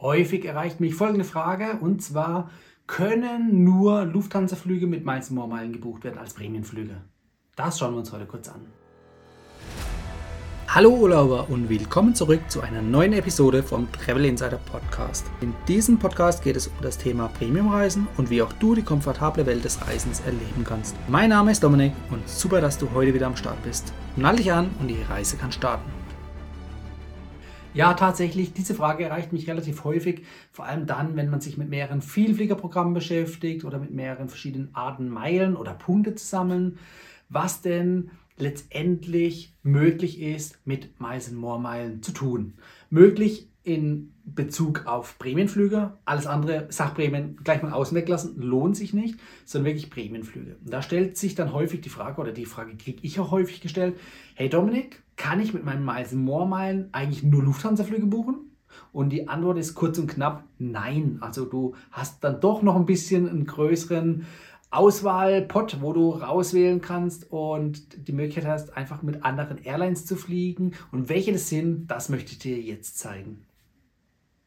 Häufig erreicht mich folgende Frage und zwar, können nur Lufthansa-Flüge mit Miles More Meilen gebucht werden als Prämienflüge? Das schauen wir uns heute kurz an. Hallo Urlauber und willkommen zurück zu einer neuen Episode vom Travel Insider Podcast. In diesem Podcast geht es um das Thema Premiumreisen und wie auch du die komfortable Welt des Reisens erleben kannst. Mein Name ist Dominik und super, dass du heute wieder am Start bist. Nall dich an und die Reise kann starten. Ja, tatsächlich, diese Frage erreicht mich relativ häufig, vor allem dann, wenn man sich mit mehreren Vielfliegerprogrammen beschäftigt oder mit mehreren verschiedenen Arten Meilen oder Punkte zu sammeln, was denn letztendlich möglich ist, mit Miles More Meilen zu tun. Möglich in Bezug auf Prämienflüge. Alles andere, Sachprämien, gleich mal außen weglassen, lohnt sich nicht, sondern wirklich Prämienflüge. Und da stellt sich dann häufig die Frage, oder die Frage kriege ich auch häufig gestellt, hey Dominik, kann ich mit meinen Miles More Meilen eigentlich nur Lufthansa-Flüge buchen? Und die Antwort ist kurz und knapp nein. Also du hast dann doch noch ein bisschen einen größeren Auswahlpot, wo du rauswählen kannst und die Möglichkeit hast, einfach mit anderen Airlines zu fliegen. Und welche das sind, das möchte ich dir jetzt zeigen.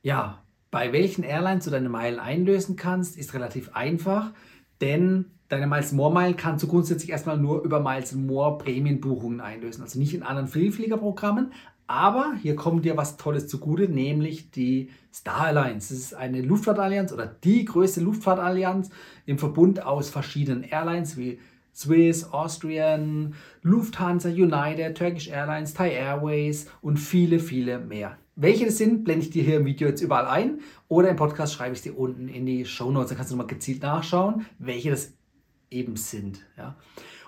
Ja, bei welchen Airlines du deine Meilen einlösen kannst, ist relativ einfach, denn deine Miles More Meilen kannst du grundsätzlich erstmal nur über Miles More Prämienbuchungen einlösen, also nicht in anderen Vielfliegerprogrammen. Aber hier kommt dir was Tolles zugute, nämlich die Star Alliance. Das ist eine Luftfahrtallianz oder die größte Luftfahrtallianz im Verbund aus verschiedenen Airlines wie Swiss, Austrian, Lufthansa, United, Turkish Airlines, Thai Airways und viele, viele mehr. Welche das sind, blende ich dir hier im Video jetzt überall ein oder im Podcast schreibe ich dir unten in die Show Notes. Dann kannst du nochmal gezielt nachschauen, welche das eben sind. Ja.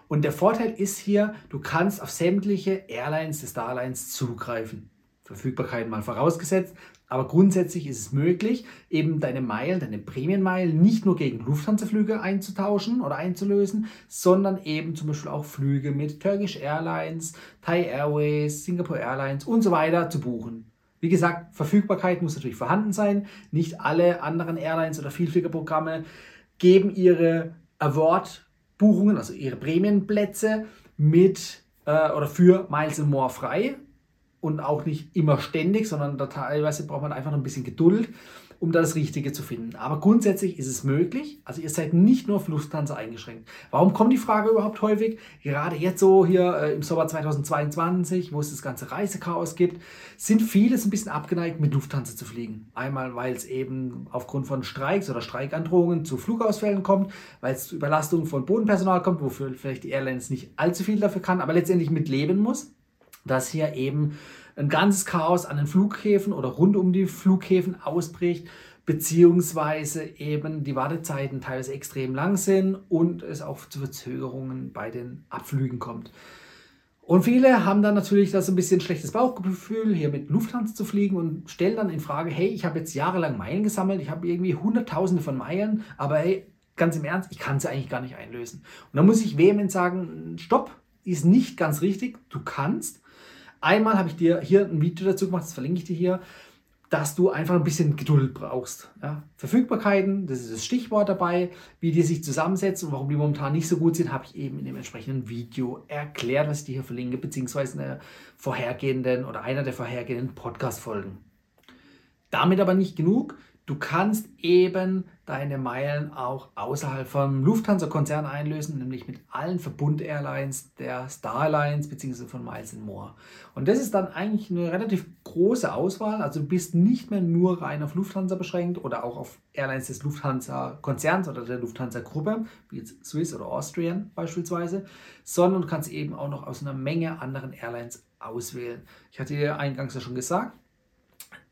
Und der Vorteil ist hier, du kannst auf sämtliche Airlines des Starlines zugreifen. Verfügbarkeit mal vorausgesetzt, aber grundsätzlich ist es möglich, eben deine Meilen, deine Prämienmeilen nicht nur gegen Lufthansa-Flüge einzutauschen oder einzulösen, sondern eben zum Beispiel auch Flüge mit Turkish Airlines, Thai Airways, Singapore Airlines und so weiter zu buchen. Wie gesagt, Verfügbarkeit muss natürlich vorhanden sein. Nicht alle anderen Airlines oder Vielfliegerprogramme geben ihre Award-Buchungen, also ihre Prämienplätze mit äh, oder für Miles and More frei und auch nicht immer ständig, sondern da teilweise braucht man einfach noch ein bisschen Geduld um da das Richtige zu finden. Aber grundsätzlich ist es möglich. Also ihr seid nicht nur auf Lufthansa eingeschränkt. Warum kommt die Frage überhaupt häufig? Gerade jetzt so hier äh, im Sommer 2022, wo es das ganze Reisechaos gibt, sind viele ein bisschen abgeneigt, mit Lufthansa zu fliegen. Einmal, weil es eben aufgrund von Streiks oder Streikandrohungen zu Flugausfällen kommt, weil es zu Überlastungen von Bodenpersonal kommt, wofür vielleicht die Airlines nicht allzu viel dafür kann, aber letztendlich mit leben muss, dass hier eben ein ganzes Chaos an den Flughäfen oder rund um die Flughäfen ausbricht, beziehungsweise eben die Wartezeiten teilweise extrem lang sind und es auch zu Verzögerungen bei den Abflügen kommt. Und viele haben dann natürlich das ein bisschen schlechtes Bauchgefühl, hier mit Lufthansa zu fliegen und stellen dann in Frage, hey, ich habe jetzt jahrelang Meilen gesammelt, ich habe irgendwie Hunderttausende von Meilen, aber hey, ganz im Ernst, ich kann sie eigentlich gar nicht einlösen. Und da muss ich vehement sagen, stopp, ist nicht ganz richtig, du kannst, Einmal habe ich dir hier ein Video dazu gemacht, das verlinke ich dir hier, dass du einfach ein bisschen Geduld brauchst. Ja? Verfügbarkeiten, das ist das Stichwort dabei, wie die sich zusammensetzen und warum die momentan nicht so gut sind, habe ich eben in dem entsprechenden Video erklärt, was ich dir hier verlinke, beziehungsweise in der vorhergehenden oder einer der vorhergehenden Podcast-Folgen. Damit aber nicht genug. Du kannst eben deine Meilen auch außerhalb vom Lufthansa-Konzern einlösen, nämlich mit allen Verbund-Airlines der Star Alliance bzw. von Miles More. Und das ist dann eigentlich eine relativ große Auswahl. Also du bist nicht mehr nur rein auf Lufthansa beschränkt oder auch auf Airlines des Lufthansa-Konzerns oder der Lufthansa-Gruppe, wie jetzt Swiss oder Austrian beispielsweise, sondern du kannst eben auch noch aus einer Menge anderen Airlines auswählen. Ich hatte dir eingangs ja schon gesagt,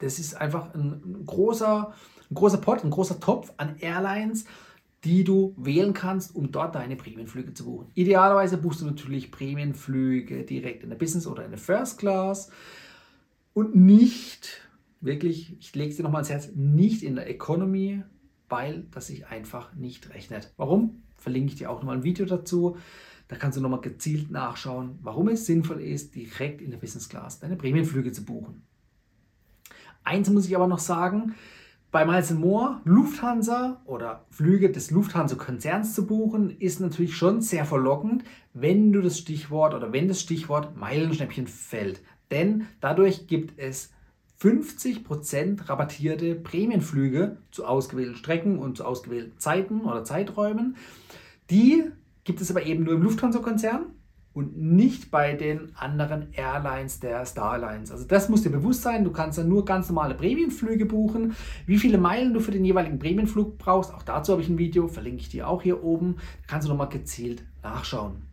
das ist einfach ein großer, ein großer Pot, ein großer Topf an Airlines, die du wählen kannst, um dort deine Prämienflüge zu buchen. Idealerweise buchst du natürlich Prämienflüge direkt in der Business oder in der First Class und nicht, wirklich, ich lege es dir nochmal ans Herz, nicht in der Economy, weil das sich einfach nicht rechnet. Warum? Verlinke ich dir auch nochmal ein Video dazu. Da kannst du nochmal gezielt nachschauen, warum es sinnvoll ist, direkt in der Business Class deine Prämienflüge zu buchen. Eins muss ich aber noch sagen, bei Miles More Lufthansa oder Flüge des Lufthansa-Konzerns zu buchen, ist natürlich schon sehr verlockend, wenn du das Stichwort oder wenn das Stichwort Meilenschnäppchen fällt. Denn dadurch gibt es 50% rabattierte Prämienflüge zu ausgewählten Strecken und zu ausgewählten Zeiten oder Zeiträumen. Die gibt es aber eben nur im Lufthansa-Konzern und nicht bei den anderen Airlines der Starlines. Also das muss dir bewusst sein. Du kannst dann nur ganz normale Prämienflüge buchen. Wie viele Meilen du für den jeweiligen Prämienflug brauchst, auch dazu habe ich ein Video, verlinke ich dir auch hier oben. Da kannst du nochmal gezielt nachschauen.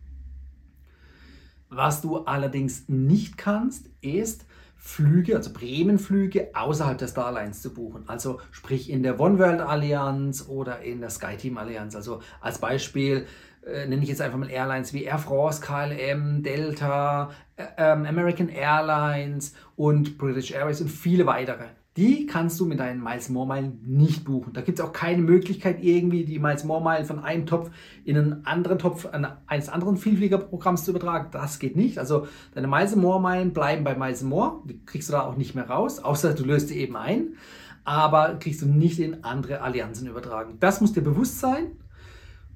Was du allerdings nicht kannst, ist Flüge, also Bremenflüge außerhalb der Starlines zu buchen. Also sprich in der One World Allianz oder in der SkyTeam Allianz. Also als Beispiel äh, nenne ich jetzt einfach mal Airlines wie Air France, KLM, Delta, äh, ähm, American Airlines und British Airways und viele weitere. Die kannst du mit deinen Miles More Meilen nicht buchen. Da gibt es auch keine Möglichkeit, irgendwie die Miles More Meilen von einem Topf in einen anderen Topf eines anderen Vielfliegerprogramms zu übertragen. Das geht nicht. Also deine Miles More Meilen bleiben bei Miles More. Die kriegst du da auch nicht mehr raus, außer du löst die eben ein. Aber kriegst du nicht in andere Allianzen übertragen. Das muss dir bewusst sein.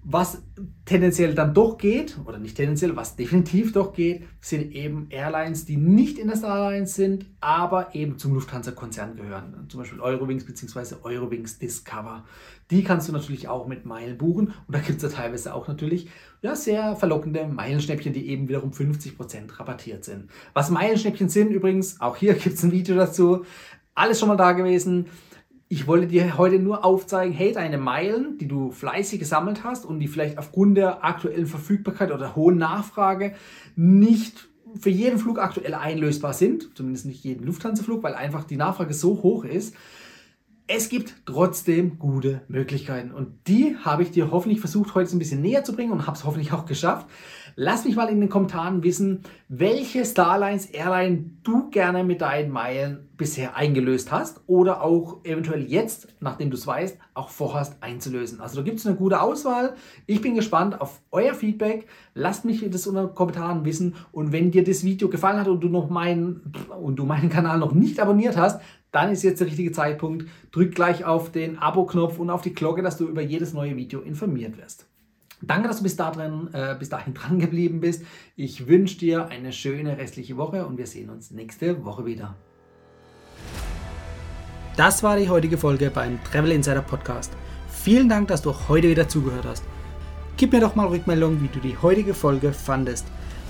Was tendenziell dann doch geht, oder nicht tendenziell, was definitiv doch geht, sind eben Airlines, die nicht in der Starlines sind, aber eben zum Lufthansa-Konzern gehören. Zum Beispiel Eurowings bzw. Eurowings Discover. Die kannst du natürlich auch mit Meilen buchen. Und da gibt es ja teilweise auch natürlich ja, sehr verlockende Meilenschnäppchen, die eben wiederum 50% rabattiert sind. Was Meilenschnäppchen sind übrigens, auch hier gibt es ein Video dazu. Alles schon mal da gewesen. Ich wollte dir heute nur aufzeigen, hey, deine Meilen, die du fleißig gesammelt hast und die vielleicht aufgrund der aktuellen Verfügbarkeit oder hohen Nachfrage nicht für jeden Flug aktuell einlösbar sind, zumindest nicht jeden Lufthansa-Flug, weil einfach die Nachfrage so hoch ist. Es gibt trotzdem gute Möglichkeiten und die habe ich dir hoffentlich versucht heute ein bisschen näher zu bringen und habe es hoffentlich auch geschafft. Lass mich mal in den Kommentaren wissen, welche Starlines Airline du gerne mit deinen Meilen bisher eingelöst hast oder auch eventuell jetzt, nachdem du es weißt, auch vorhast einzulösen. Also da gibt es eine gute Auswahl. Ich bin gespannt auf euer Feedback. Lasst mich das unter den Kommentaren wissen und wenn dir das Video gefallen hat und du noch meinen und du meinen Kanal noch nicht abonniert hast, dann ist jetzt der richtige Zeitpunkt. Drück gleich auf den Abo-Knopf und auf die Glocke, dass du über jedes neue Video informiert wirst. Danke, dass du bis, dahin, äh, bis dahin dran geblieben bist. Ich wünsche dir eine schöne restliche Woche und wir sehen uns nächste Woche wieder. Das war die heutige Folge beim Travel Insider Podcast. Vielen Dank, dass du heute wieder zugehört hast. Gib mir doch mal Rückmeldung, wie du die heutige Folge fandest.